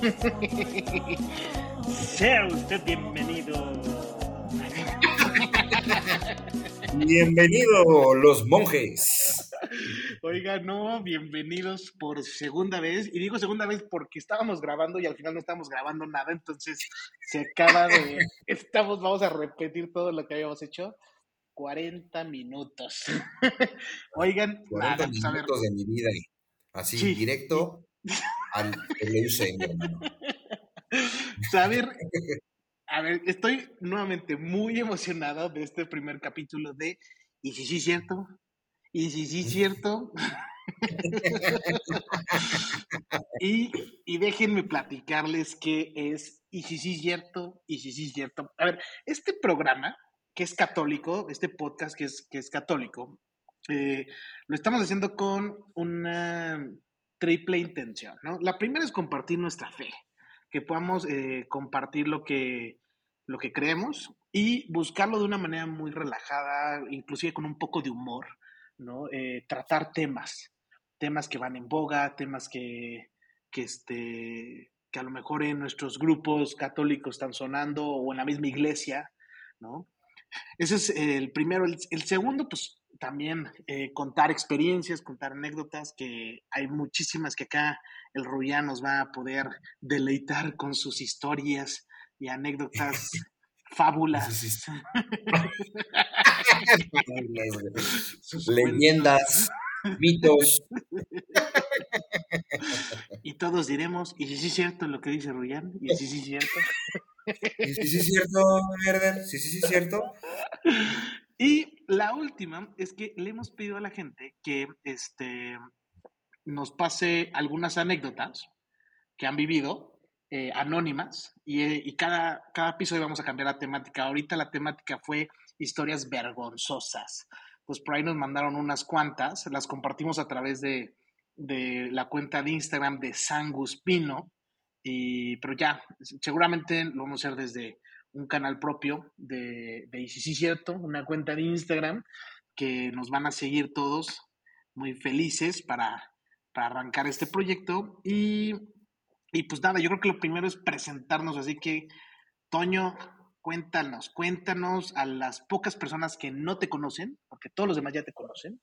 Sea usted bienvenido. Bienvenido, los monjes. Oiga, no, bienvenidos por segunda vez. Y digo segunda vez porque estábamos grabando y al final no estábamos grabando nada, entonces se acaba de... Estamos, vamos a repetir todo lo que habíamos hecho. 40 minutos. Oigan, 40 nada, pues, a ver. minutos de mi vida. Así, Sí. directo mi hermano. Pues, a ver, a ver, estoy nuevamente muy emocionado de este primer capítulo de ¿Y si sí cierto? ¿Y si sí cierto? y, y déjenme platicarles qué es ¿Y si sí cierto? ¿Y si sí cierto? A ver, este programa que es católico, este podcast que es, que es católico, eh, lo estamos haciendo con una triple intención, ¿no? La primera es compartir nuestra fe, que podamos eh, compartir lo que, lo que creemos y buscarlo de una manera muy relajada, inclusive con un poco de humor, ¿no? Eh, tratar temas, temas que van en boga, temas que, que, este, que a lo mejor en nuestros grupos católicos están sonando o en la misma iglesia, ¿no? Ese es el primero. El, el segundo, pues también eh, contar experiencias, contar anécdotas, que hay muchísimas que acá el Rullán nos va a poder deleitar con sus historias y anécdotas, fábulas. Sí, sí, sus Leyendas, mitos. Y todos diremos, y si sí es cierto lo que dice Rullán, y si sí es cierto. Sí, sí, sí, es cierto, Herder. Sí, sí, sí, es cierto. Y la última es que le hemos pedido a la gente que este, nos pase algunas anécdotas que han vivido, eh, anónimas, y, eh, y cada, cada episodio vamos a cambiar la temática. Ahorita la temática fue historias vergonzosas. Pues por ahí nos mandaron unas cuantas, las compartimos a través de, de la cuenta de Instagram de Sangus Pino, y, pero ya, seguramente lo vamos a hacer desde un canal propio de, de sí cierto, una cuenta de Instagram que nos van a seguir todos muy felices para, para arrancar este proyecto. Y, y pues nada, yo creo que lo primero es presentarnos, así que Toño, cuéntanos, cuéntanos a las pocas personas que no te conocen, porque todos los demás ya te conocen,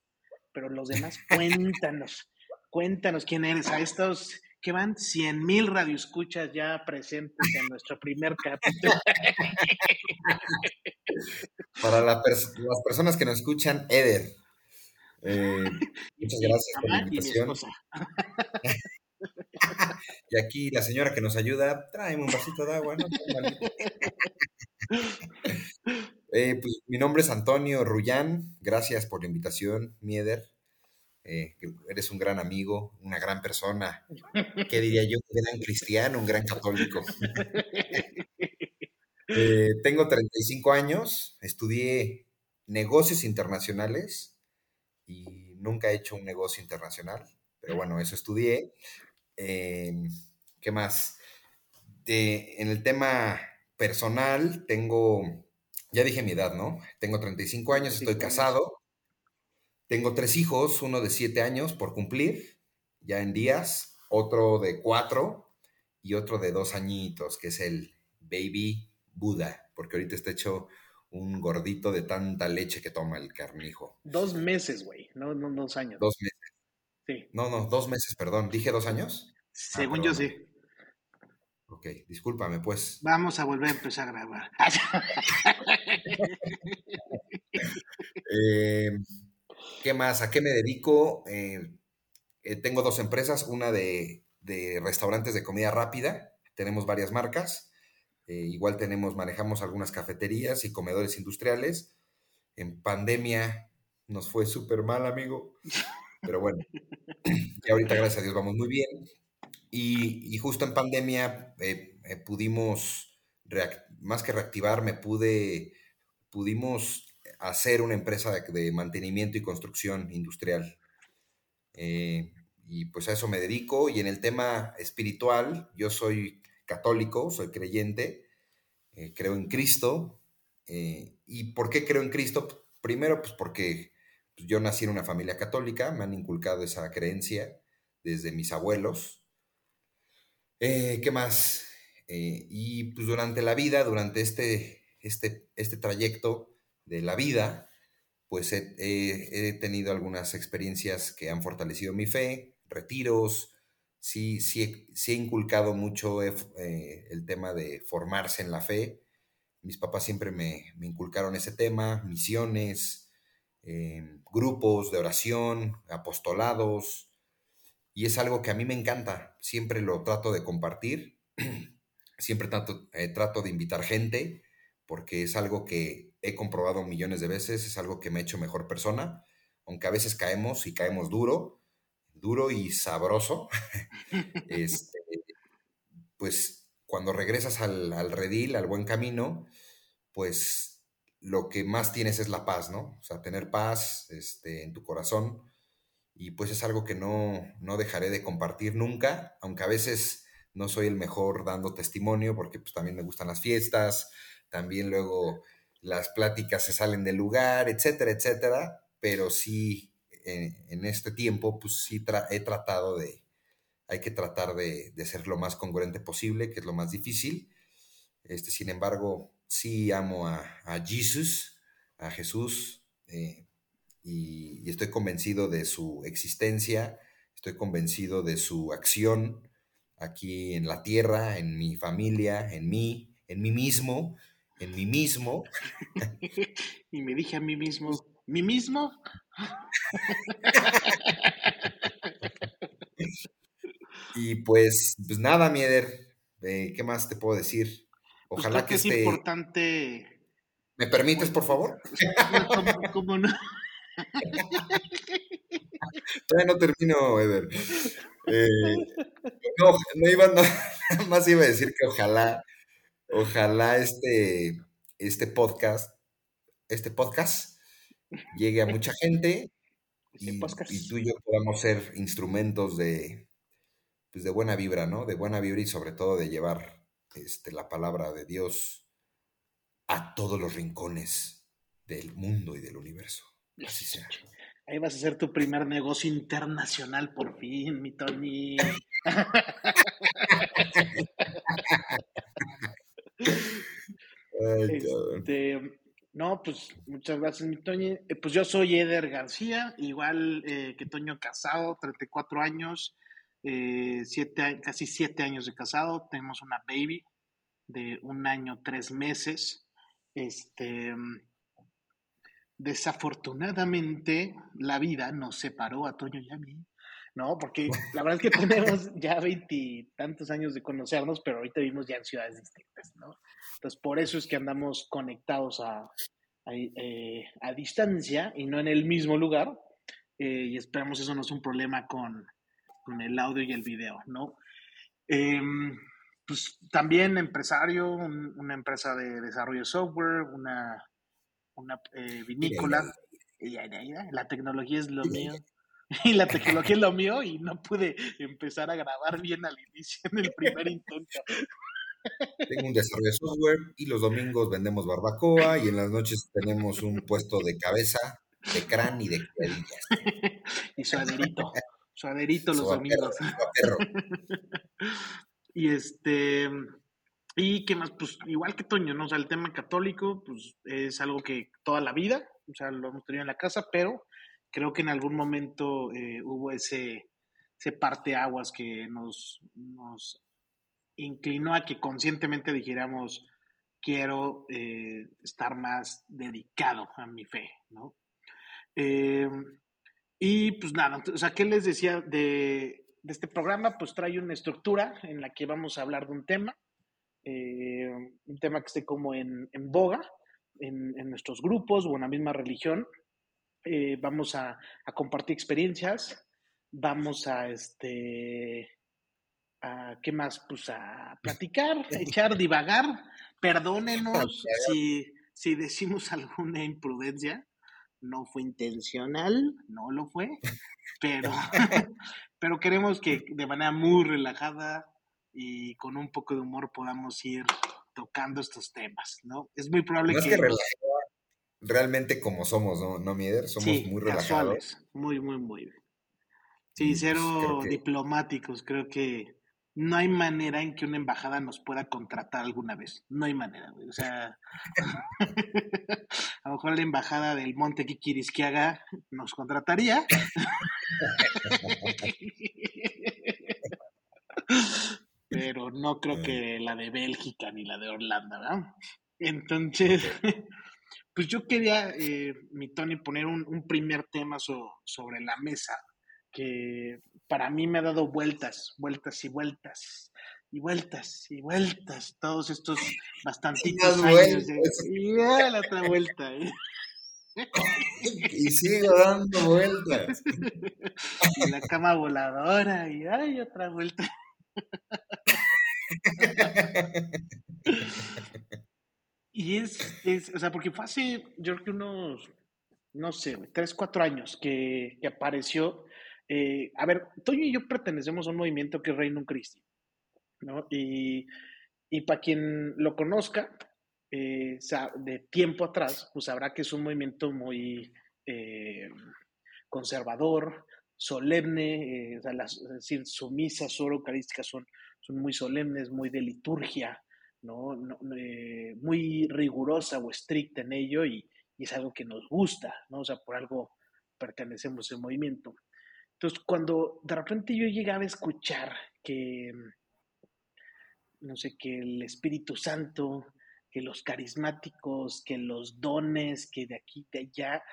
pero los demás cuéntanos, cuéntanos quién eres, a estos que van 100 mil radioescuchas ya presentes en nuestro primer capítulo. Para la pers- las personas que nos escuchan, Eder. eh, muchas gracias por la invitación. Y aquí la señora que nos ayuda, tráeme un vasito de agua, ¿no? Eh, pues, mi nombre es Antonio Rullán, gracias por la invitación, Mieder. Eh, que eres un gran amigo, una gran persona. ¿Qué diría yo? Un gran cristiano, un gran católico. Eh, tengo 35 años, estudié negocios internacionales y nunca he hecho un negocio internacional, pero bueno, eso estudié. Eh, ¿Qué más? De- en el tema personal, tengo, ya dije mi edad, ¿no? Tengo 35 años, estoy 35 años. casado, tengo tres hijos, uno de 7 años por cumplir, ya en días, otro de 4 y otro de 2 añitos, que es el baby Buda, porque ahorita está hecho un gordito de tanta leche que toma el carnijo. Dos meses, güey, no, no dos años. Dos meses. Sí, No, no, dos meses, perdón. ¿Dije dos años? según yo perdón. sí. Ok, discúlpame, pues. Vamos a volver a empezar a grabar. Eh, ¿Qué más? ¿A qué me dedico? Eh, eh, tengo dos empresas, una de, de restaurantes de comida rápida, tenemos varias marcas, eh, igual tenemos, manejamos algunas cafeterías y comedores industriales. En pandemia nos fue súper mal, amigo, pero bueno, y ahorita gracias a Dios vamos muy bien. Y, y justo en pandemia pudimos, más que reactivar, me pude, pudimos hacer una empresa de, mantenimiento y construcción industrial. Eh, y pues a eso me dedico. Y en el tema espiritual, yo soy católico, soy creyente, eh, creo en Cristo. eh, ¿Y por qué creo en Cristo? Primero, pues porque pues, yo nací en una familia católica, me han inculcado esa creencia desde mis abuelos. ¿Qué más? Y pues durante la vida, durante este, este, este trayecto de la vida, pues he, tenido algunas experiencias que han fortalecido mi fe, retiros, sí, sí, sí he inculcado mucho eh, eh, el tema de formarse en la fe. Mis papás siempre me, me inculcaron ese tema, misiones, eh, grupos de oración, apostolados, y es algo que a mí me encanta. Siempre lo trato de compartir, siempre trato, trato de invitar gente, porque es algo que he comprobado millones de veces, es algo que me ha hecho mejor persona, aunque a veces caemos y caemos duro, duro y sabroso. Este, pues cuando regresas al, al redil, al buen camino, pues lo que más tienes es la paz, ¿no? O sea, tener paz este, en tu corazón y pues es algo que no, no dejaré de compartir nunca, aunque a veces no soy el mejor dando testimonio porque pues también me gustan las fiestas, también luego las pláticas se salen del lugar, etcétera, etcétera, pero sí en, este tiempo pues sí he tratado de, hay que tratar de, de ser lo más congruente posible, que es lo más difícil. Este, sin embargo, sí amo a, a Jesus, a Jesús, eh, y estoy convencido de su existencia, estoy convencido de su acción aquí en la tierra, en mi familia, en mí, en mí mismo, en mí mismo. y me dije a mí mismo, ¿mí mismo? Y pues, pues nada, Mieder, eh, ¿qué más te puedo decir? Pues Ojalá creo que es este... importante, ¿Me permites, por favor? no, ¿cómo, cómo no? Todavía no termino, Eder. Eh, no, no iba, no, más iba a decir que ojalá, ojalá este, este podcast, este podcast llegue a mucha gente Este y, tú y yo podamos ser instrumentos de, pues de buena vibra, ¿no? De buena vibra y sobre todo de llevar este, la palabra de Dios a todos los rincones del mundo y del universo. Así sea. Ahí vas a hacer tu primer negocio internacional por fin, mi Tony. Este, no, pues muchas gracias, mi Toño. Eh, pues yo soy Eder García, igual eh, que Toño Casado, 34 años, eh, siete casi 7 años de casado. Tenemos una baby de un año, tres meses. Este, desafortunadamente, la vida nos separó a Toño y a mí. No, porque la verdad es que tenemos ya veintitantos años de conocernos, pero ahorita vivimos ya en ciudades distintas, ¿no? Entonces, por eso es que andamos conectados a, a, eh, a distancia y no en el mismo lugar. eh, y esperamos eso no es un problema con, con el audio y el video, ¿no? Eh, pues también empresario, un- una empresa de desarrollo de software, una, una eh, vinícola. La tecnología es lo mío. Y la tecnología es lo mío y no pude empezar a grabar bien al inicio en el primer intento. Tengo un desarrollo de software y los domingos vendemos barbacoa y en las noches tenemos un puesto de cabeza, de crán y de quesadillas. y suaderito, suaderito los domingos. Y este, y qué más, pues igual que Toño, ¿no? O sea, el tema católico, pues es algo que toda la vida, o sea, lo hemos tenido en la casa, pero creo que en algún momento eh, hubo ese, ese parteaguas que nos, nos inclinó a que conscientemente dijéramos, quiero eh, estar más dedicado a mi fe, ¿no? Eh, y pues nada, o sea, ¿qué les decía de, este programa? Pues trae una estructura en la que vamos a hablar de un tema, un tema que esté como en, en boga en, en, nuestros grupos o en la misma religión. Eh, vamos a, a, compartir experiencias, vamos a este, a, ¿qué más? Pues a platicar, a echar, divagar. Perdónenos si, si decimos alguna imprudencia no fue intencional, no lo fue, pero, pero queremos que de manera muy relajada y con un poco de humor podamos ir tocando estos temas, ¿no? Es muy probable que... realmente como somos, ¿no, ¿No Mieder? Somos sí, muy relajados. Muy, muy, muy. Sí, cero pues, creo que... diplomáticos, creo que no hay manera en que una embajada nos pueda contratar alguna vez. No hay manera, güey. O sea, a lo mejor la embajada del Monte Kikirisquiaga nos contrataría. Pero no creo que la de Bélgica ni la de Holanda, ¿verdad? Entonces, pues yo quería, eh, mi Tony, poner un, primer tema sobre la mesa que para mí me ha dado vueltas, vueltas y vueltas, y vueltas y vueltas, todos estos bastantitos años. y la otra vuelta. ¿eh? y sigo dando vueltas. y la cama voladora, y ay, otra vuelta. Y es, es, o sea, porque fue hace, yo creo que unos, no sé, tres, cuatro años que, que apareció eh, a ver, Toño y yo pertenecemos a un movimiento que es Reino Christi, ¿no? Y, para quien lo conozca, eh, de tiempo atrás, pues sabrá que es un movimiento muy eh, conservador, solemne, o sea, las, es decir, eucarísticas son, son muy solemnes, muy de liturgia, ¿no? muy rigurosa o estricta en ello y, y, es algo que nos gusta, ¿no? O sea, por algo pertenecemos al movimiento. Entonces, cuando de repente yo llegaba a escuchar que, no sé, que el Espíritu Santo, que los carismáticos, que los dones, que de aquí, de allá,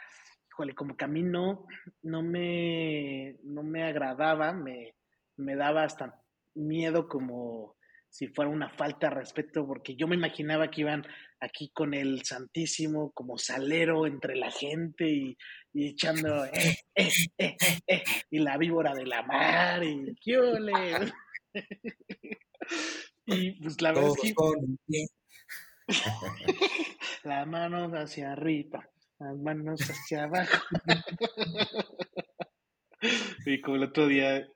híjole, como que a mí no, me, no me agradaba, me, me daba hasta miedo como si fuera una falta de respeto, porque yo me imaginaba que iban aquí con el Santísimo como salero entre la gente y, echando eh, eh, eh, eh, y la víbora de la mar y qué ole. y pues la verdad es que las manos hacia arriba, las manos hacia abajo. y como el otro día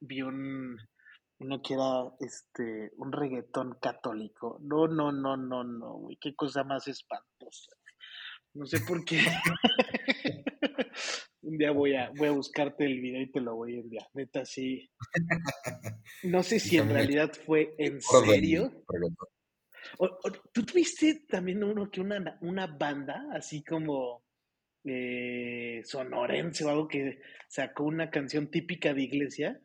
vi un uno quiera este un reggaetón católico. No, no, no, no, no, güey, qué cosa más espantosa. No sé por qué. un día voy a, voy a buscarte el video y te lo voy a enviar. Neta, sí. No sé si en realidad fue en serio. ¿Tú tuviste también uno que una, una banda así como eh, sonorense o algo que sacó una canción típica de iglesia?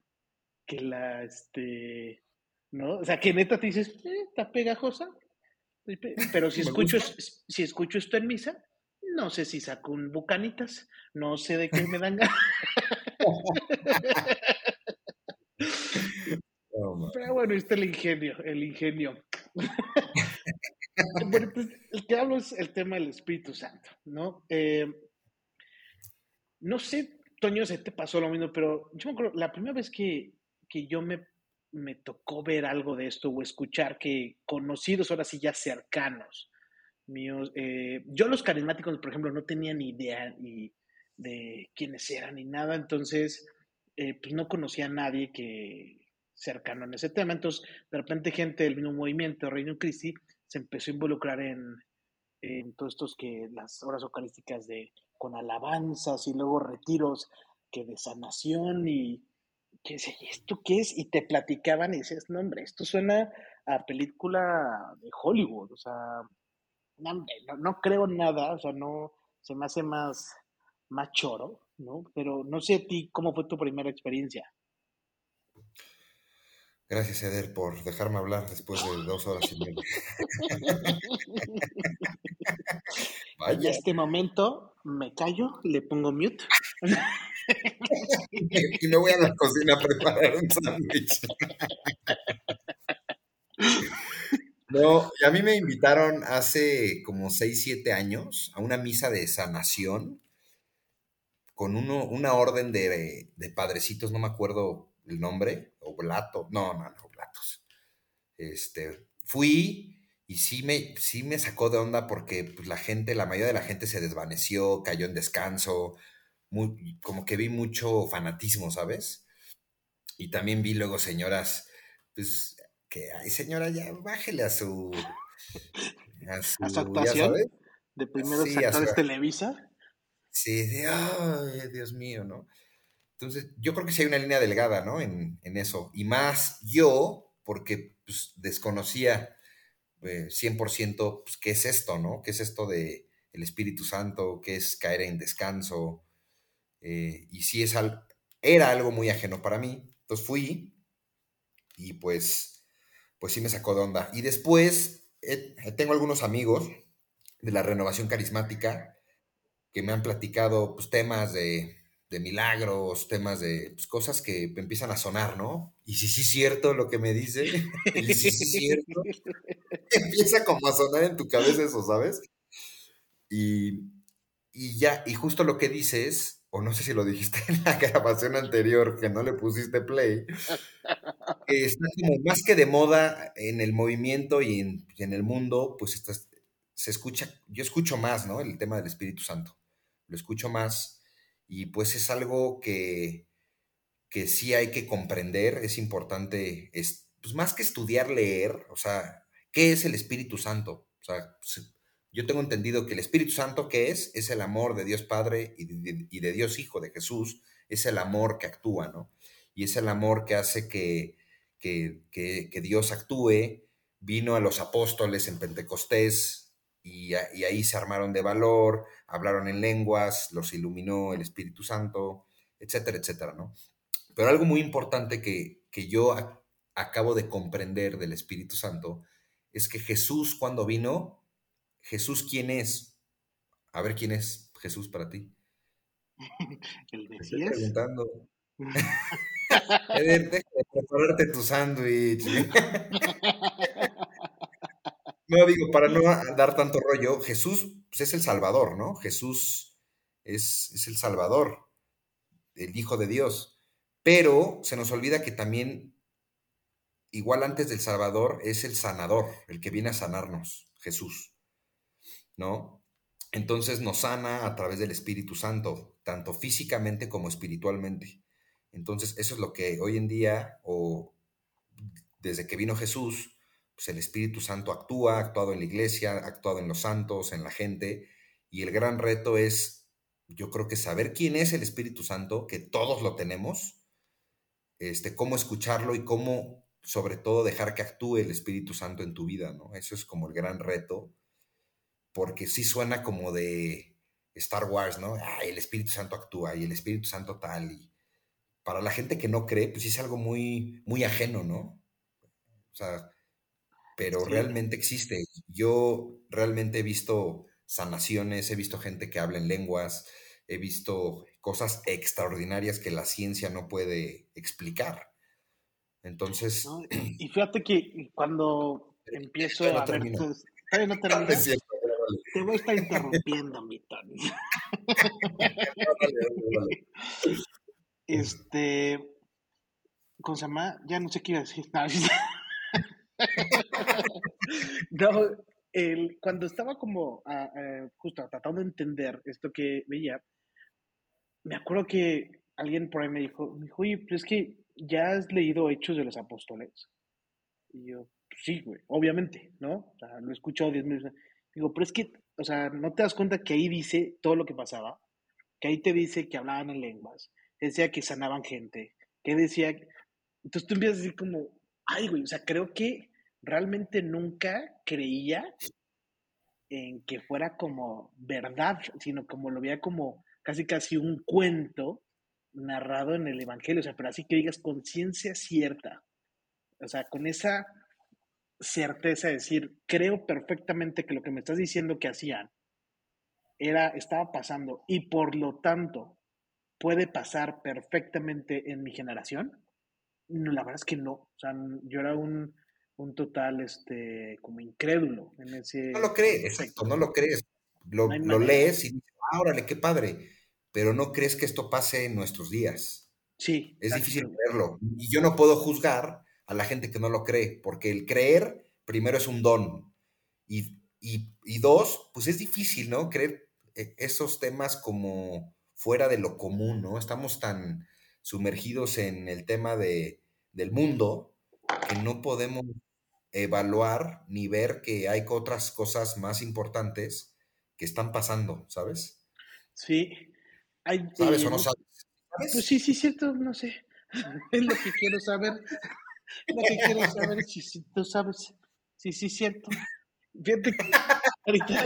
Que la, este, ¿no? O sea, que neta te dices, eh, está pegajosa, pero si escucho, si escucho esto en misa, no sé si saco un bucanitas, no sé de qué me dan ganas. pero bueno, está el ingenio, el ingenio. bueno, pues, el que hablo es el tema del Espíritu Santo, ¿no? Eh, no sé, Toño, se te pasó lo mismo, pero yo me acuerdo, la primera vez que, que yo me, me tocó ver algo de esto o escuchar que conocidos ahora sí ya cercanos míos, eh, yo los carismáticos, por ejemplo, no tenía ni idea ni de quiénes eran ni nada, entonces eh, pues no conocía a nadie que cercano en ese tema, entonces de repente gente del mismo movimiento, Reino Cristi, se empezó a involucrar en, en todos estos que las horas eucarísticas de con alabanzas y luego retiros que de sanación y ¿qué es esto qué es? Y te platicaban y dices, no, hombre, esto suena a película de Hollywood, o sea, no, no, creo nada, o sea, no, se me hace más, más choro, ¿no? Pero no sé a ti, ¿cómo fue tu primera experiencia? Gracias, Eder, por dejarme hablar después de dos horas y media. En este momento me callo, le pongo mute. y me voy a la cocina a preparar un sándwich. No, a mí me invitaron hace como 6, 7 años a una misa de sanación con uno, una orden de, de padrecitos, no me acuerdo el nombre, Oblato, no, no, no, Oblatos. Este, fui y sí me, sí me sacó de onda porque pues, la gente, la mayoría de la gente se desvaneció, cayó en descanso, como que vi mucho fanatismo, ¿sabes? Y también vi luego señoras, pues, que, ay, señora, ya bájele a su... A su, actuación de primeros actores Televisa. Sí, de, ay, Dios mío, ¿no? Entonces, yo creo que sí hay una línea delgada, ¿no? En, en eso. Y más yo, porque pues, desconocía eh, 100% pues, qué es esto, ¿no? ¿Qué es esto de el Espíritu Santo? ¿Qué es caer en descanso? Eh, y sí es al, era algo muy ajeno para mí. Entonces fui y pues, pues sí me sacó de onda. Y después eh, tengo algunos amigos de la renovación carismática que me han platicado pues, temas de, de milagros, temas de pues, cosas que empiezan a sonar, ¿no? Y si sí es cierto lo que me dice, empieza como a sonar en tu cabeza eso, ¿sabes? Y, y ya, y justo lo que dices, o no sé si lo dijiste en la grabación anterior, que no le pusiste play, está como más que de moda en el movimiento y en, en el mundo, pues está, se escucha, yo escucho más, ¿no? El tema del Espíritu Santo, lo escucho más y pues es algo que, que sí hay que comprender, es importante, es, pues más que estudiar, leer, o sea, ¿qué es el Espíritu Santo? O sea, pues, yo tengo entendido que el Espíritu Santo, ¿qué es? Es el amor de Dios Padre y de, Dios Hijo, de Jesús, es el amor que actúa, ¿no? Y es el amor que hace que, que, que, que Dios actúe. Vino a los apóstoles en Pentecostés, y, ahí se armaron de valor, hablaron en lenguas, los iluminó el Espíritu Santo, etcétera, etcétera, ¿no? Pero algo muy importante que, que yo acabo de comprender del Espíritu Santo es que Jesús cuando vino, Jesús quién es? A ver quién es Jesús para ti. El estoy preguntando. Eder, deja de prepararte tu sándwich. No, digo, para no dar tanto rollo, Jesús pues, es el Salvador, ¿no? Jesús es, es, el Salvador, el Hijo de Dios. Pero se nos olvida que también, igual antes del Salvador, es el sanador, el que viene a sanarnos, Jesús, ¿no? Entonces nos sana a través del Espíritu Santo, tanto físicamente como espiritualmente. Entonces, eso es lo que hoy en día, o desde que vino Jesús, pues el Espíritu Santo actúa, ha actuado en la iglesia, ha actuado en los santos, en la gente, y el gran reto es, yo creo que saber quién es el Espíritu Santo, que todos lo tenemos, este, cómo escucharlo y cómo, sobre todo, dejar que actúe el Espíritu Santo en tu vida, ¿no? Eso es como el gran reto, porque sí suena como de Star Wars, ¿no? Ay, el Espíritu Santo actúa y el Espíritu Santo tal, y para la gente que no cree, pues sí es algo muy, muy ajeno, ¿no? O sea, pero sí. realmente existe. Yo realmente he visto sanaciones, he visto gente que habla en lenguas, he visto cosas extraordinarias que la ciencia no puede explicar. Entonces... No, y fíjate que cuando empiezo no a termino. ver... Tus... ¿Todavía no termina? Te voy a estar interrumpiendo, mi Tony. este... ¿Cómo se llama? Ya no sé qué iba a decir. no, el, cuando estaba como uh, uh, justo tratando de entender esto que veía, me acuerdo que alguien por ahí me dijo, me dijo, oye, pero es que ya has leído Hechos de los Apóstoles. Y yo, pues sí, güey, obviamente, ¿no? O sea, lo he escuchado diez mil veces. Digo, pero es que, o sea, ¿no te das cuenta que ahí dice todo lo que pasaba? Que ahí te dice que hablaban en lenguas, decía que sanaban gente, que decía... Entonces tú empiezas a decir como, ay, güey, o sea, creo que realmente nunca creía en que fuera como verdad, sino como lo veía como casi casi un cuento narrado en el Evangelio, o sea, pero así que digas conciencia cierta, o sea, con esa certeza de decir, creo perfectamente que lo que me estás diciendo que hacían era, estaba pasando y por lo tanto puede pasar perfectamente en mi generación. No, la verdad es que no, o sea, yo era un, un total, este, como incrédulo en ese... No lo crees, exacto, no lo crees. Lo, no lo lees y dices, ah, órale, qué padre, pero no crees que esto pase en nuestros días. Sí. Es difícil creerlo. Y yo no puedo juzgar a la gente que no lo cree, porque el creer, primero, es un don. Y, y, y dos, pues es difícil, ¿no? Creer e, esos temas como fuera de lo común, ¿no? Estamos tan sumergidos en el tema de, del mundo que no podemos evaluar ni ver que hay otras cosas más importantes que están pasando, ¿sabes? Sí. Hay, ¿Sabes eh, o no sabes? Pues sí, sí, cierto, no sé. Es lo que quiero saber. Lo que quiero saber si, si tú sabes. Sí, sí, cierto. Fíjate que ahorita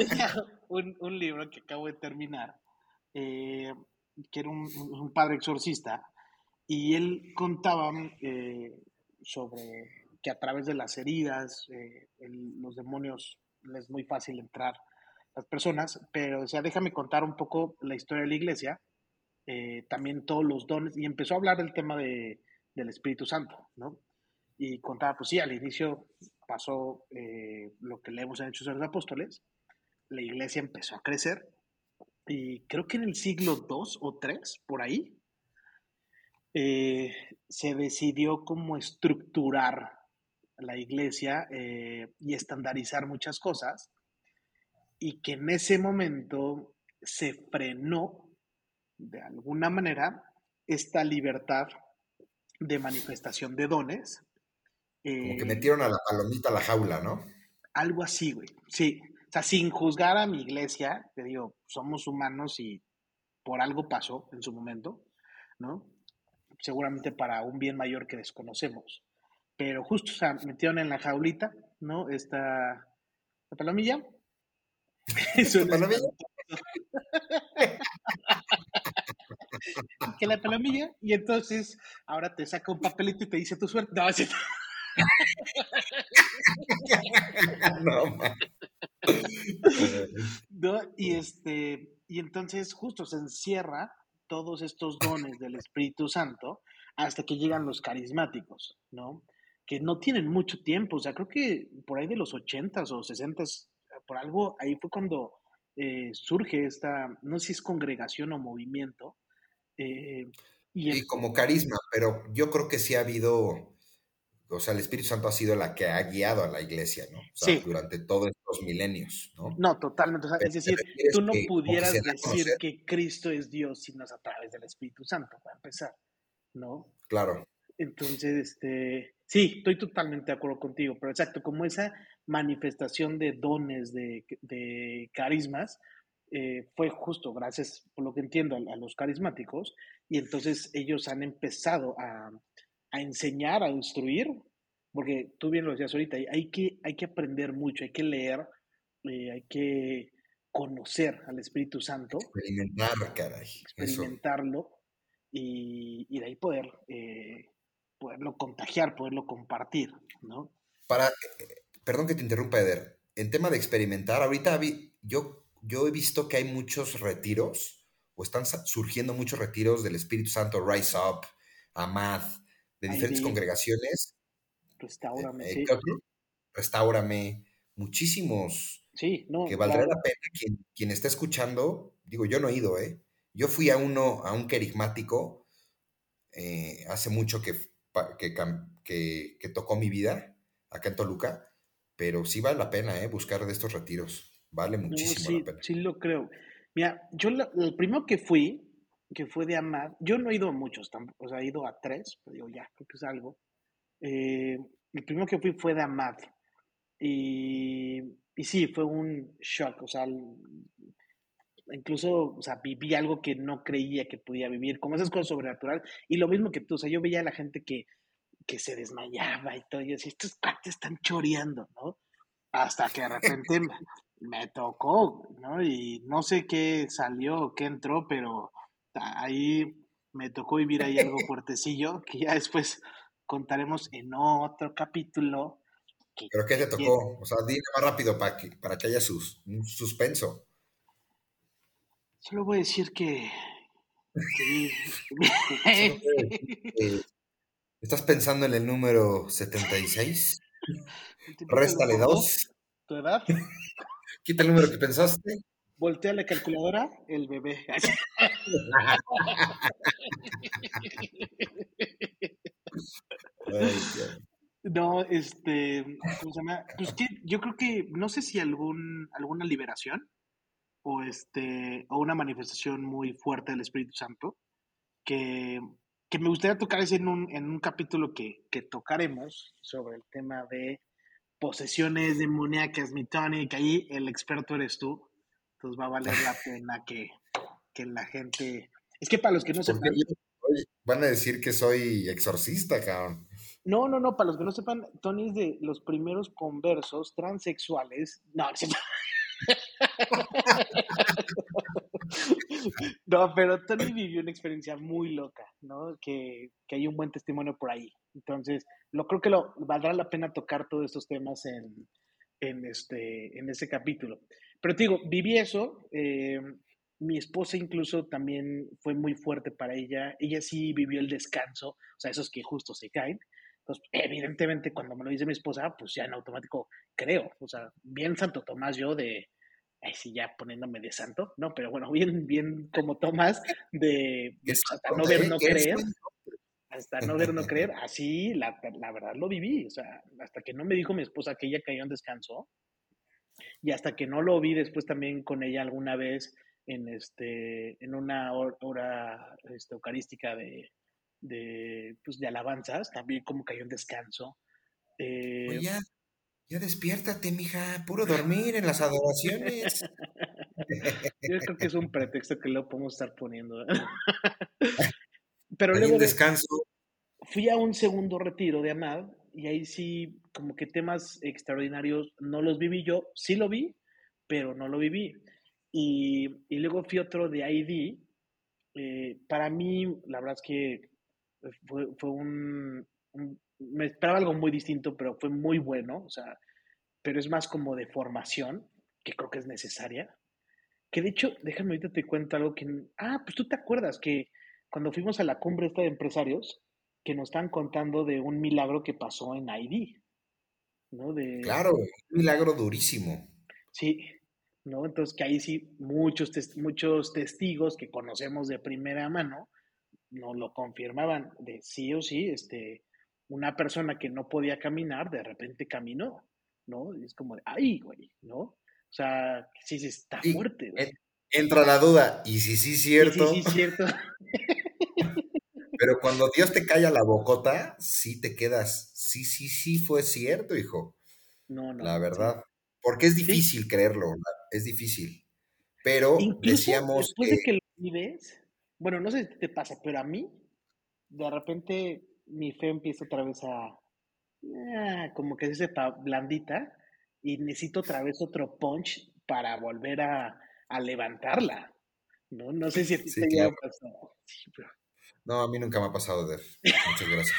un, un libro que acabo de terminar, eh, que era un, un, padre exorcista, y él contaba eh, sobre que a través de las heridas, eh, los demonios les es muy fácil entrar las personas, pero sea, déjame contar un poco la historia de la iglesia, también todos los dones, y empezó a hablar del tema de, del Espíritu Santo, ¿no? Y contaba, pues sí, al inicio pasó eh, lo que leemos en Hechos de los Apóstoles, la iglesia empezó a crecer, y creo que en el siglo II o III, por ahí, eh, se decidió cómo estructurar la iglesia y estandarizar muchas cosas, y que en ese momento se frenó de alguna manera esta libertad de manifestación de dones. Como que metieron a la palomita a la jaula, ¿no? Algo así, güey. Sí. O sea, sin juzgar a mi iglesia, te digo, somos humanos y por algo pasó en su momento, ¿no? Seguramente para un bien mayor que desconocemos. Pero justo, o sea, metieron en la jaulita, ¿no? Esta la palomilla eso que la palomilla y entonces ahora te saca un papelito y te dice tu suerte. No, no, y este y entonces justo se encierra todos estos dones del Espíritu Santo hasta que llegan los carismáticos, ¿no? Que no tienen mucho tiempo, o sea, creo que por ahí de los 80s o 60s por algo, ahí fue cuando eh, surge esta, no sé si es congregación o movimiento. Eh, y, como carisma, pero yo creo que sí ha habido, o sea, el Espíritu Santo ha sido la que ha guiado a la iglesia, ¿no? O sea, durante todos estos milenios, ¿no? No, totalmente. es decir, tú no pudieras decir que Cristo es Dios si no es a través del Espíritu Santo, para empezar, ¿no? Claro. Entonces, este, sí, estoy totalmente de acuerdo contigo, pero exacto, como esa manifestación de dones, de, carismas, eh, fue justo gracias, por lo que entiendo, a, los carismáticos, y entonces ellos han empezado a, enseñar, a instruir, porque tú bien lo decías ahorita, hay que, hay que aprender mucho, hay que leer, eh, hay que conocer al Espíritu Santo. Experimentar, caray. Experimentarlo y, y, de ahí poder eh, poderlo contagiar, poderlo compartir, ¿no? Para, perdón que te interrumpa, Eder, en tema de experimentar, ahorita vi, yo, yo he visto que hay muchos retiros, o están surgiendo muchos retiros del Espíritu Santo, Rise Up, Amad, de diferentes congregaciones. Restaurame, eh, sí. Restaurame, muchísimos. Sí, no. Que valdrá la pena quien, quien está escuchando, digo, yo no he ido, ¿eh? Yo fui a uno, a un querigmático, eh, hace mucho que que, que, tocó mi vida acá en Toluca, pero sí vale la pena ¿eh? buscar de estos retiros. Vale muchísimo sí, la pena. Sí, lo creo. Mira, yo el primero que fui, que fue de Amad, yo no he ido a muchos, tampoco, o sea, he ido a tres, pero digo, ya, creo que es algo. Eh, el primero que fui fue de Amad. Y, y sí, fue un shock, o sea, incluso, o sea, viví algo que no creía que podía vivir, como esas cosas sobrenaturales. Y lo mismo que tú, o sea, yo veía a la gente que, que se desmayaba y todo, y yo decía, estos cuates están choreando, ¿no? Hasta que de repente me, tocó, ¿no? Y no sé qué salió, qué entró, pero ahí me tocó vivir ahí algo fuertecillo, que ya después contaremos en otro capítulo. ¿Pero qué te tocó? O sea, dime más rápido para que, para que haya sus, un suspenso. Solo voy a decir que... ¿Estás pensando en el número 76? Réstale 2. ¿Tu edad? Quita el número que pensaste. Voltea la calculadora, el bebé. no, este, ¿cómo se llama? Pues que yo creo que, no sé si algún, alguna liberación, o, este, o una manifestación muy fuerte del Espíritu Santo, que, que me gustaría tocar en un, en un capítulo que, que tocaremos sobre el tema de posesiones demoníacas, mi Tony, que ahí el experto eres tú, entonces va a valer la pena que, que la gente... Es que para los que no sepan... van a decir que soy exorcista, cabrón. No, no, no, para los que no sepan, Tony es de los primeros conversos transexuales. No, no, pero Tony vivió una experiencia muy loca, ¿no? Que, que, hay un buen testimonio por ahí. Entonces, lo creo que lo valdrá la pena tocar todos estos temas en, en, este, en ese capítulo. Pero te digo, viví eso. Eh, mi esposa incluso también fue muy fuerte para ella. Ella sí vivió el descanso, o sea, esos que justo se caen. Entonces, evidentemente, cuando me lo dice mi esposa, pues ya en automático creo. O sea, bien Santo Tomás yo de, ay, sí, ya poniéndome de santo, no, pero bueno, bien, bien como Tomás, de hasta no ver, no creer. Hasta no ver, no creer. Así, la, la verdad lo viví. O sea, hasta que no me dijo mi esposa que ella cayó en descanso, y hasta que no lo vi después también con ella alguna vez en, este, en una hora este, eucarística de, de, pues, de alabanzas, también como cayó en descanso. Eh, ya, ya despiértate, mija, puro dormir en las adoraciones. Yo creo que es un pretexto que lo podemos estar poniendo. Pero luego descanso. fui a un segundo retiro de Amad y ahí sí, como que temas extraordinarios no los viví yo, sí lo vi, pero no lo viví. Y, y luego fui otro de ID. Eh, para mí, la verdad es que fue, fue un, Me esperaba algo muy distinto, pero fue muy bueno. O sea, pero es más como de formación, que creo que es necesaria. Que de hecho, déjame ahorita te cuento algo que... Ah, pues tú te acuerdas que cuando fuimos a la cumbre esta de empresarios, que nos están contando de un milagro que pasó en ID. ¿No? De, claro, un milagro durísimo. Sí, ¿no? Entonces que ahí sí muchos, muchos testigos que conocemos de primera mano nos lo confirmaban de sí o sí, este, una persona que no podía caminar de repente caminó, ¿no? Y es como de, ay, güey, ¿no? O sea, sí, sí, está fuerte. Entra la duda, ¿y si sí es cierto? sí, sí, cierto. Pero cuando Dios te calla la bocota, sí te quedas, sí, sí, sí fue cierto, hijo. No, no. La verdad. Porque es difícil creerlo, es difícil. Pero decíamos después de que lo vives, bueno, no sé si te pasa, pero a mí, de repente, mi fe empieza otra vez a, ah, como que se sepa blandita, y necesito otra vez otro punch para volver a, a levantarla. ¿no? no sé si a ti te claro. pasado. No, a mí nunca me ha pasado, de Muchas gracias.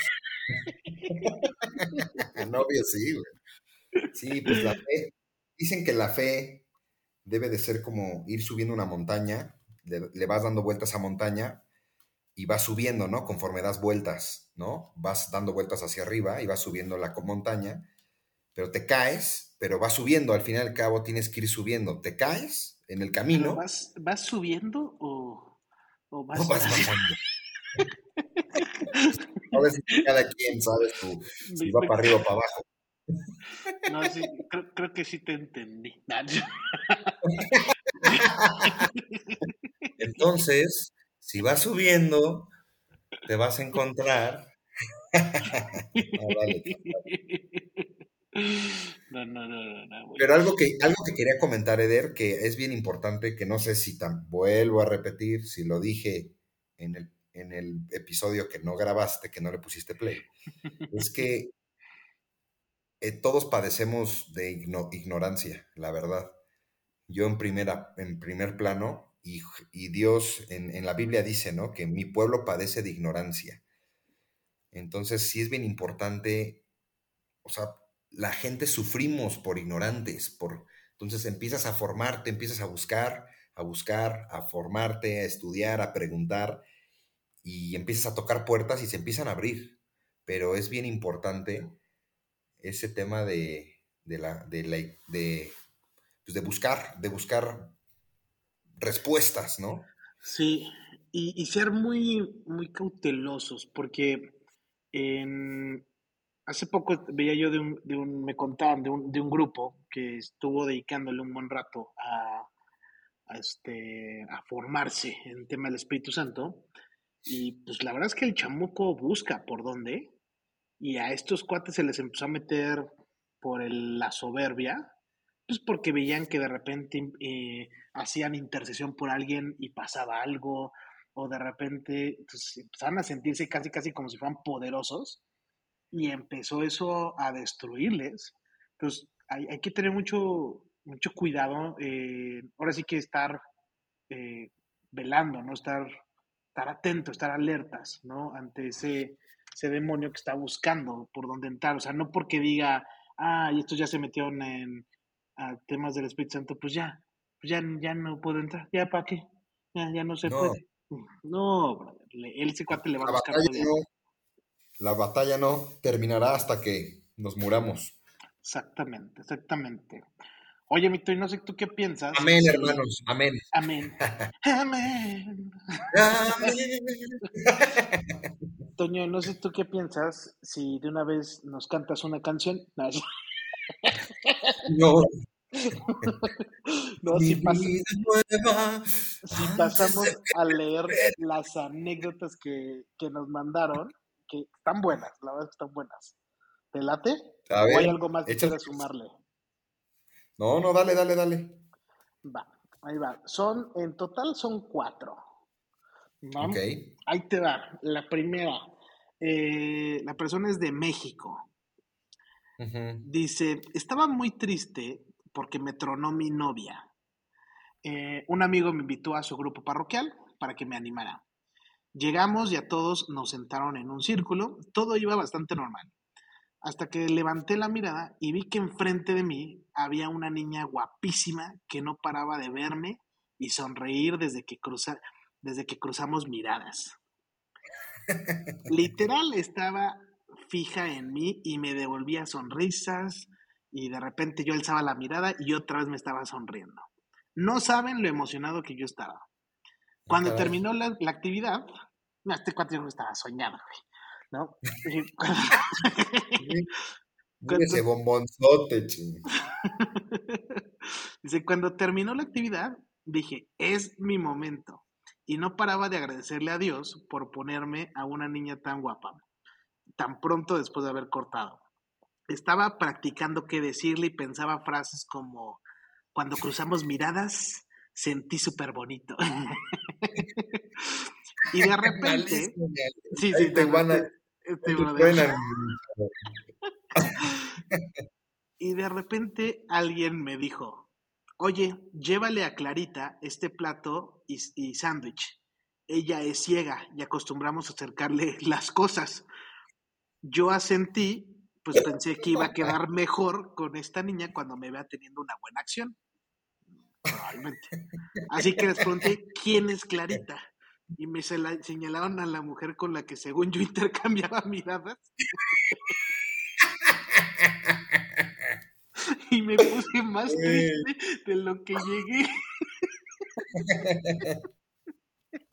Novio, sí, güey. Sí, pues la fe, Dicen que la fe debe de ser como ir subiendo una montaña, le, vas dando vueltas a montaña y vas subiendo, ¿no? Conforme das vueltas, ¿no? Vas dando vueltas hacia arriba y vas subiendo la montaña, pero te caes, pero vas subiendo, al fin y al cabo tienes que ir subiendo. Te caes en el camino. Vas, ¿Vas, subiendo o, vas, bajando? a ver si cada quien sabe si va para arriba o para abajo. No, sí, creo, que sí te entendí. Entonces, si vas subiendo, te vas a encontrar. No, no, no, no, Pero algo que, algo que quería comentar, Eder, que es bien importante, que no sé si tan, vuelvo a repetir, si lo dije en el, en el episodio que no grabaste, que no le pusiste play, es que eh, todos padecemos de ignorancia, la verdad. Yo en, primera, en primer plano, y, Dios en, la Biblia dice, ¿no? Que mi pueblo padece de ignorancia. Entonces sí es bien importante, o sea, la gente sufrimos por ignorantes, por, entonces empiezas a formarte, empiezas a buscar, a buscar, a formarte, a estudiar, a preguntar, y empiezas a tocar puertas y se empiezan a abrir. Pero es bien importante ese tema de, la, de, la, de, pues de buscar, de buscar respuestas, ¿no? Sí, y, ser muy, muy cautelosos, porque hace poco veía yo de un, de un me contaban de un, de un, grupo que estuvo dedicándole un buen rato a, a, este, a formarse en el tema del Espíritu Santo, y pues la verdad es que el chamuco busca por dónde, y a estos cuates se les empezó a meter por la soberbia, pues porque veían que de repente eh, hacían intercesión por alguien y pasaba algo, o de repente pues, a sentirse casi, casi como si fueran poderosos y empezó eso a destruirles. Entonces, hay, hay que tener mucho, mucho cuidado. Eh, ahora sí que estar eh, velando, ¿no? Estar, estar atento, estar alertas, ¿no? Ante ese, ese demonio que está buscando por dónde entrar. O sea, no porque diga, ah, y estos ya se metieron en a temas del Espíritu Santo, pues ya, pues ya, ya no puedo entrar. ¿Ya para qué? Ya, ya no se No. puede. No, brother, él ese cuate le va a La buscar batalla no, la batalla no terminará hasta que nos muramos. Exactamente, exactamente. Oye, Mito, y no sé tú qué piensas. Amén, hermanos. Amén. Amén. Amén. Amén. Toño, no sé tú qué piensas si de una vez nos cantas una canción. No, No, si, pas- nueva. si pasamos a leer las anécdotas que, que nos mandaron, que están buenas, la verdad están buenas. ¿Te late? A ¿O hay algo más que quieras sumarle? No, no, dale, dale, dale. Va, ahí va. Son, en total son cuatro. ¿no? Ok. Ahí te va. La primera. eh, la persona es de México. Dice, estaba muy triste porque me tronó mi novia. Eh, un amigo me invitó a su grupo parroquial para que me animara. Llegamos y a todos nos sentaron en un círculo. Todo iba bastante normal. Hasta que levanté la mirada y vi que enfrente de mí había una niña guapísima que no paraba de verme y sonreír desde que, cruza- desde que cruzamos miradas. Literal estaba fija en mí y me devolvía sonrisas y de repente yo alzaba la mirada y otra vez me estaba sonriendo. No saben lo emocionado que yo estaba. Cuando terminó la, la actividad, este cuate yo estaba soñado, güey, ¿no? Cuando- ese bombonzote, ching. Dice, cuando terminó la actividad, dije, es mi momento. Y no paraba de agradecerle a Dios por ponerme a una niña tan guapa, tan pronto después de haber cortado. Estaba practicando qué decirle y pensaba frases como, cuando cruzamos miradas, sentí súper bonito. y de repente, Malísimo, sí, sí, te van a- este- brother. Y de repente alguien me dijo, oye, llévale a Clarita este plato y, y sándwich. Ella es ciega y acostumbramos a acercarle las cosas. Yo asentí, pues pensé que iba a quedar mejor con esta niña cuando me vea teniendo una buena acción. Probablemente. Así que les pregunté, ¿quién es Clarita? Y me se la- señalaron a la mujer con la que según yo intercambiaba miradas. y me puse más triste de lo que llegué.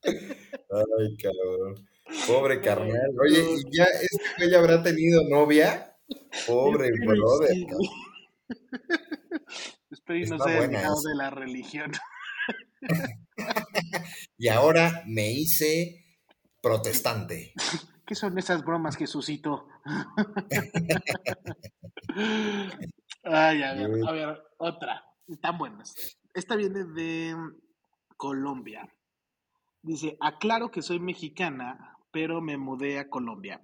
Ay, cabrón. Pobre carnal. Oye, ¿y ya este güey habrá tenido novia? Pobre brother. sí. Espero y no se haya dejado de la religión. Y ahora me hice protestante. ¿Qué son esas bromas, Jesucito? Ay, a ver, a ver, otra. Están buenas. Esta viene de Colombia. Dice, aclaro que soy mexicana, pero me mudé a Colombia.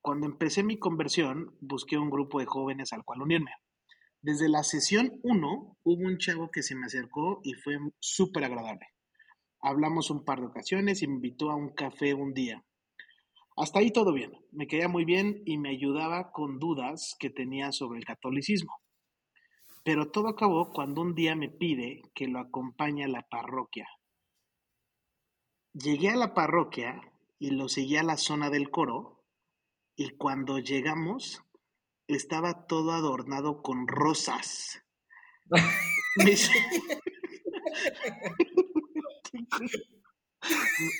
Cuando empecé mi conversión, busqué un grupo de jóvenes al cual unirme. Desde la sesión 1 hubo un chavo que se me acercó y fue súper agradable. Hablamos un par de ocasiones y me invitó a un café un día. Hasta ahí todo bien. Me caía muy bien y me ayudaba con dudas que tenía sobre el catolicismo. Pero todo acabó cuando un día me pide que lo acompañe a la parroquia. Llegué a la parroquia y lo seguí a la zona del coro y cuando llegamos estaba todo adornado con rosas.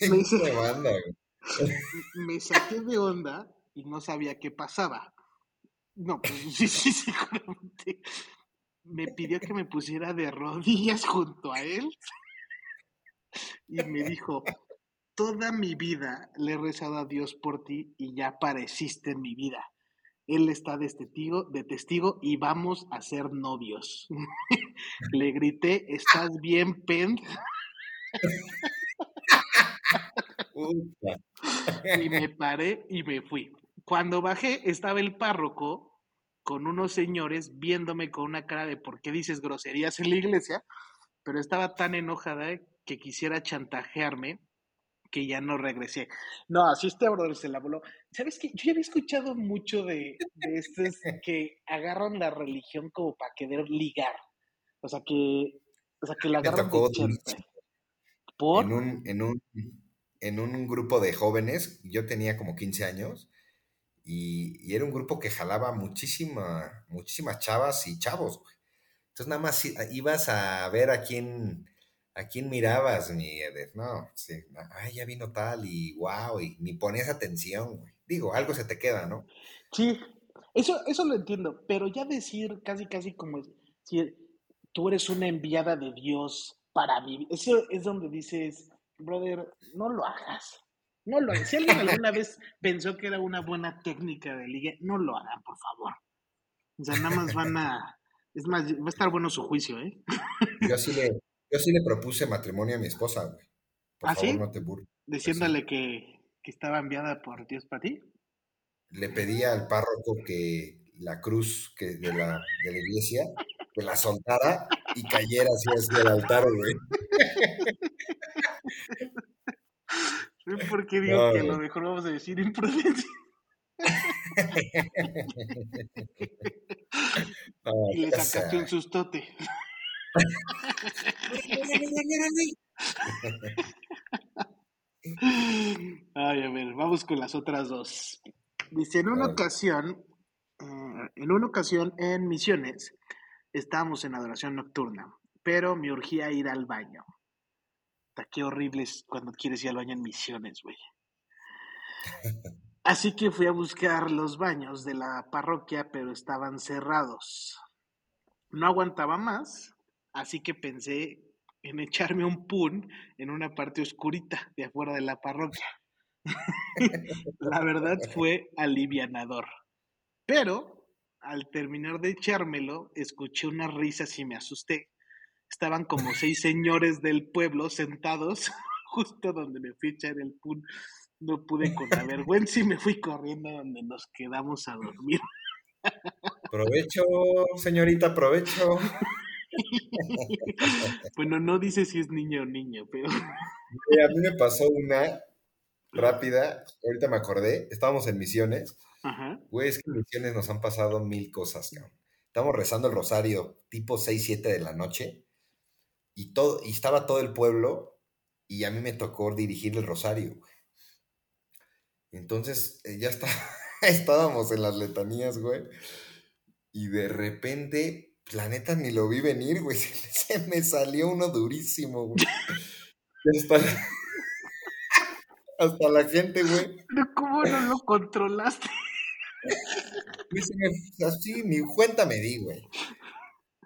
Me, banda, saqué de onda y no sabía qué pasaba. No, pues sí, sí, seguramente. Me pidió que me pusiera de rodillas junto a él y me dijo, toda mi vida le he rezado a Dios por ti y ya apareciste en mi vida. Él está de testigo, de testigo y vamos a ser novios. Le grité, ¿estás bien, Pen? Y me paré y me fui. Cuando bajé estaba el párroco con unos señores viéndome con una cara de por qué dices groserías en la iglesia, pero estaba tan enojada que quisiera chantajearme que ya no regresé. No, así este brother se la voló. ¿Sabes qué? Yo ya había escuchado mucho de, de estos que agarran la religión como para querer ligar. O sea, que, o sea, que la agarran de ¿Por? En un, en, un, en un grupo de jóvenes, yo tenía como 15 años, y, era un grupo que jalaba muchísima, muchísimas chavas y chavos, Entonces nada más ibas a ver a quién, a quién mirabas, mi Edith. No, sí, ay, ya vino tal y wow, y ni ponías atención, güey. Digo, algo se te queda, ¿no? Sí, eso, eso lo entiendo, pero ya decir casi, casi como si tú eres una enviada de Dios para vivir, eso es donde dices, brother, no lo hagas. No lo hagan. Si alguien alguna vez pensó que era una buena técnica de liga, no lo hagan, por favor. O sea, nada más van a. Es más, va a estar bueno su juicio, ¿eh? Yo sí le, yo sí le propuse matrimonio a mi esposa, güey. Por ¿Ah, favor, no te burles. Diciéndole que, que, estaba enviada por Dios para ti. Le pedí al párroco que la cruz que de, la, de la iglesia, que la soltara y cayera así hacia el altar, güey. ¿Por qué digo que a lo mejor vamos a decir imprudencia? y le sacaste un sustote. Ay, a ver, vamos con las otras dos. Dice, en una ocasión, eh, en una ocasión en Misiones, estábamos en adoración nocturna, pero me urgía ir al baño qué horrible es cuando quieres ir al baño en misiones, güey. Así que fui a buscar los baños de la parroquia, pero estaban cerrados. No aguantaba más, así que pensé en echarme un pun en una parte oscurita de afuera de la parroquia. la verdad fue alivianador. Pero al terminar de echármelo, escuché unas risas y me asusté estaban como seis señores del pueblo sentados justo donde me fui a echar el pun. No pude con la vergüenza y me fui corriendo donde nos quedamos a dormir. Provecho, señorita, provecho. bueno, no dice si es niño o niño, pero. a mí me pasó una rápida, ahorita me acordé, estábamos en misiones. Ajá. Güey, es que en misiones nos han pasado mil cosas, cabrón. Estamos rezando el rosario tipo 6, 7 de la noche y, todo, y estaba todo el pueblo y a mí me tocó dirigir el rosario. Entonces eh, ya está, estábamos en las letanías, güey. Y de repente, la neta ni lo vi venir, güey. Se, me salió uno durísimo, güey. Hasta, hasta la gente, güey. ¿cómo no lo controlaste? Así, ni cuenta me di, güey.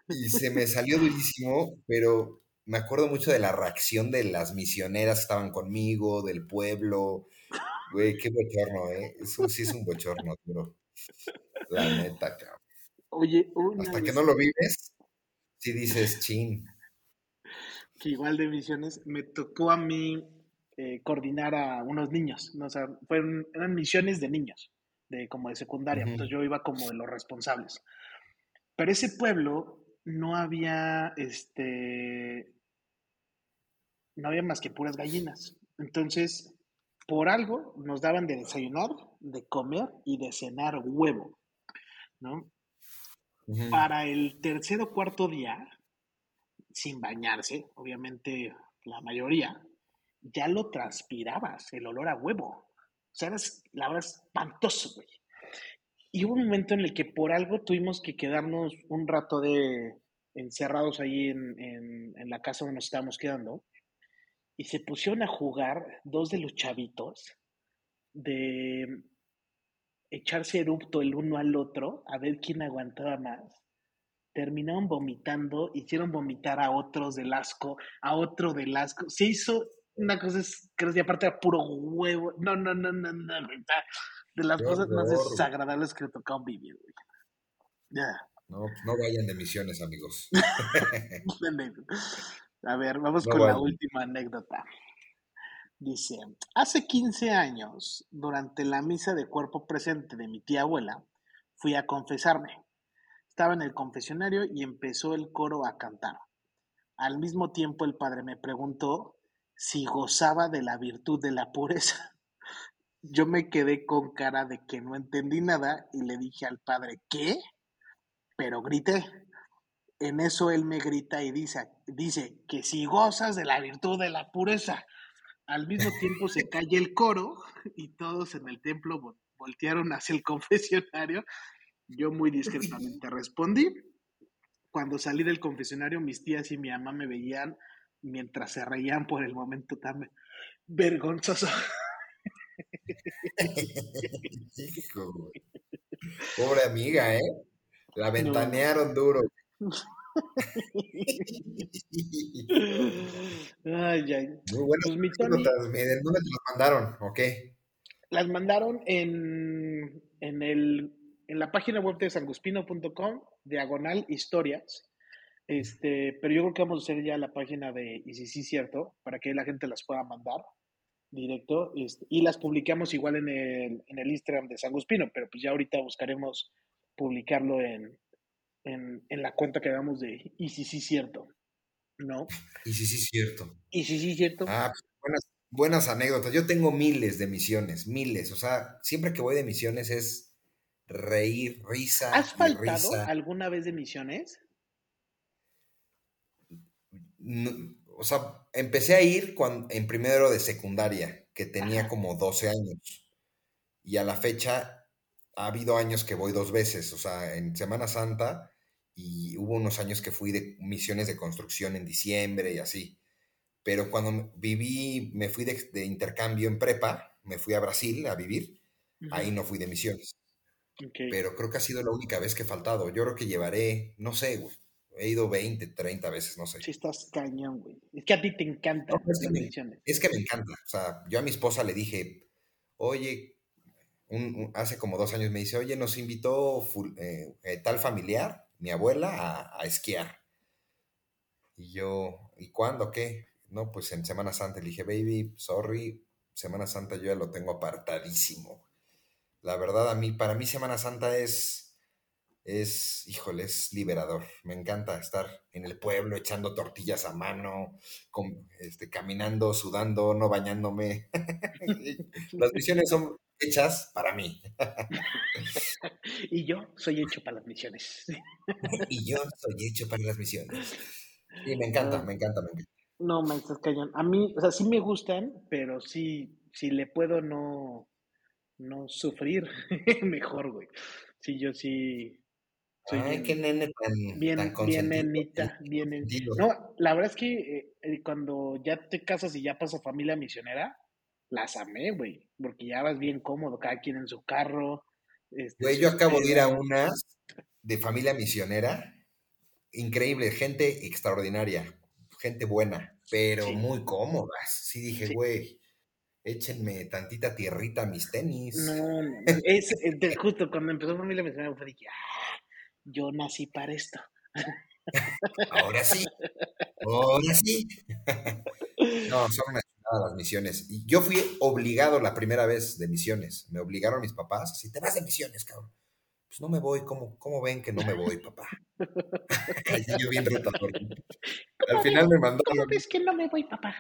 Y se me salió durísimo, pero me acuerdo mucho de la reacción de las misioneras que estaban conmigo, del pueblo. Güey, qué bochorno, ¿eh? Eso sí es un bochorno, bro. La neta, cabrón. Oye, Hasta que no lo vives, sí dices, chin. Que igual de misiones, me tocó a mí eh, coordinar a unos niños, ¿no? o sea, fueron, eran misiones de niños, de como de secundaria, entonces yo iba como de los responsables. Pero ese pueblo no había, este, no había más que puras gallinas. Entonces, por algo nos daban de desayunar, de comer y de cenar huevo, ¿no? Para el tercer o cuarto día, sin bañarse, obviamente la mayoría, ya lo transpirabas, el olor a huevo. O sea, la verdad, espantoso, güey. Y hubo un momento en el que por algo tuvimos que quedarnos un rato de encerrados ahí en, en la casa donde nos estábamos quedando y se pusieron a jugar dos de los chavitos de echarse erupto el uno al otro a ver quién aguantaba más. Terminaron vomitando, hicieron vomitar a otros del asco, a otro del asco. Se hizo una cosa, creo que aparte era puro huevo. No, no, no, no, no. De las cosas más desagradables que le tocaron vivir, Ya. No, no vayan de misiones, amigos. A ver, vamos con la última anécdota. Dice, hace 15 años, durante la misa de cuerpo presente de mi tía abuela, fui a confesarme. Estaba en el confesionario y empezó el coro a cantar. Al mismo tiempo el padre me preguntó si gozaba de la virtud de la pureza. Yo me quedé con cara de que no entendí nada y le dije al padre, ¿qué? Pero grité. En eso él me grita y dice, dice que si gozas de la virtud de la pureza. Al mismo tiempo se cae el coro y todos en el templo voltearon hacia el confesionario. Yo muy discretamente respondí. Cuando salí del confesionario, mis tías y mi mamá me veían mientras se reían por el momento tan vergonzoso. Pobre amiga, ¿eh? La ventanearon duro. ay, ay. Muy buenas pues, mi Tony, ¿Dónde te las mandaron? ¿O qué? Las mandaron en, en, el, en la página web de sanguspino.com, diagonal historias. Este, pero yo creo que vamos a hacer ya la página de Y si sí, cierto, para que la gente las pueda mandar directo. Este, y las publicamos igual en el, en el Instagram de Sanguspino, pero pues ya ahorita buscaremos publicarlo en, en, en la cuenta que hagamos de Y si sí, cierto. ¿No? Y si sí, cierto. Y si sí, cierto. Ah, pues, buenas, buenas anécdotas. Yo tengo miles de misiones, miles. O sea, siempre que voy de misiones es reír, risa. ¿Has faltado alguna vez de misiones? O sea, empecé a ir cuando, en primero de secundaria, que tenía como 12 años. Y a la fecha ha habido años que voy dos veces, o sea, en Semana Santa y hubo unos años que fui de misiones de construcción en diciembre y así. Pero cuando viví, me fui de, intercambio en prepa, me fui a Brasil a vivir, ahí no fui de misiones. Pero creo que ha sido la única vez que he faltado. Yo creo que llevaré, no sé, güey, He ido 20, 30 veces, no sé. Sí, estás cañón, güey. Es que a ti te encanta. es, que me, es, que me, encanta. O sea, yo a mi esposa le dije, oye, hace como dos años me dice, oye, nos invitó eh, eh, tal familiar, mi abuela, a, esquiar. Y yo, ¿y cuándo? ¿Qué? No, pues en Semana Santa le dije, baby, sorry, Semana Santa yo ya lo tengo apartadísimo. La verdad, a mí, para mí Semana Santa es es, híjole, es liberador. Me encanta estar en el pueblo echando tortillas a mano, este, caminando, sudando, no bañándome. las misiones son hechas para mí. y yo soy hecho para las misiones. y yo soy hecho para las misiones. Y me encanta, me encanta, me encanta. No, me estás callando. A mí, o sea, sí me gustan, pero sí, si le puedo no, no sufrir, mejor, güey. Sí, yo sí, Ay, qué nene tan, bien, tan bien nenita, bien No, la verdad es que eh, eh, cuando ya te casas y ya pasa familia misionera, las amé, güey, porque ya vas bien cómodo, cada quien en su carro. Este, güey, yo acabo de ir a una de familia misionera, increíble, gente extraordinaria, gente buena, pero muy cómodas. Sí dije, güey, échenme tantita tierrita a mis tenis. No, no, es, justo cuando empezó familia misionera, fue dije, ah, yo nací para esto. Ahora sí, ahora sí. No, son una las misiones. Y yo fui obligado la primera vez de misiones. Me obligaron mis papás. Si te vas de misiones, cabrón. Pues no me voy. ¿Cómo, cómo ven que no me voy, papá? yo bien retador. Al final me mandaron. ¿Cómo ves que no me voy, papá?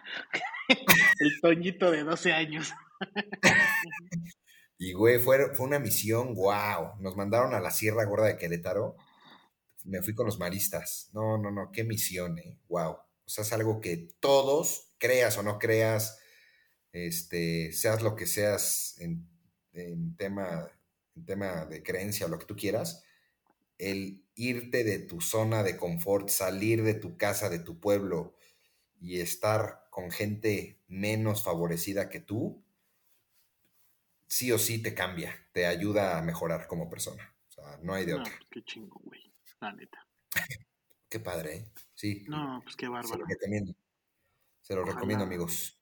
El Toñito de 12 años. Y, güey, fue, fue una misión, wow. Nos mandaron a la Sierra Gorda de Querétaro. Me fui con los maristas. No, no, no, qué misión, eh. Wow. O sea, es algo que todos, creas o no creas, este, seas lo que seas en, tema, en tema de creencia o lo que tú quieras, el irte de tu zona de confort, salir de tu casa, de tu pueblo y estar con gente menos favorecida que tú, sí o sí te cambia, te ayuda a mejorar como persona. O sea, no hay de otra. Qué chingo, güey. La neta. qué padre, ¿eh? Sí. No, pues qué bárbaro. Se lo recomiendo. Se lo recomiendo, amigos.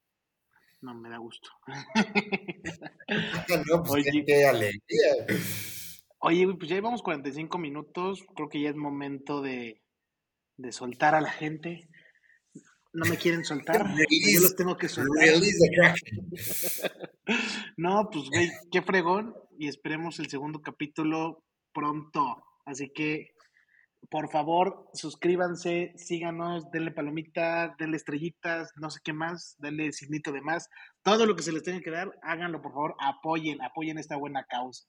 No, me da gusto. no, pues Oye, qué, alegría. Oye, pues ya llevamos 45 minutos. Creo que ya es momento de, de soltar a la gente. No me quieren soltar. yo los tengo que soltar. no, pues, güey, qué fregón. Y esperemos el segundo capítulo pronto. Así que, por favor, suscríbanse, síganos, denle palomita, denle estrellitas, no sé qué más, denle signito de más. Todo lo que se les tenga que dar, háganlo, por favor, apoyen, apoyen esta buena causa.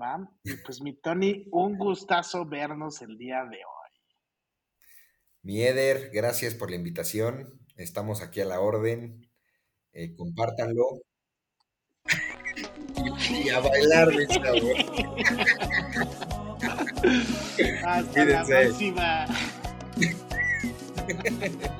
¿Va? Y pues, mi Tony, un gustazo vernos el día de hoy. Mi Eder, gracias por la invitación. Estamos aquí a la orden. Eh, compártanlo. y a bailar. Hasta la próxima.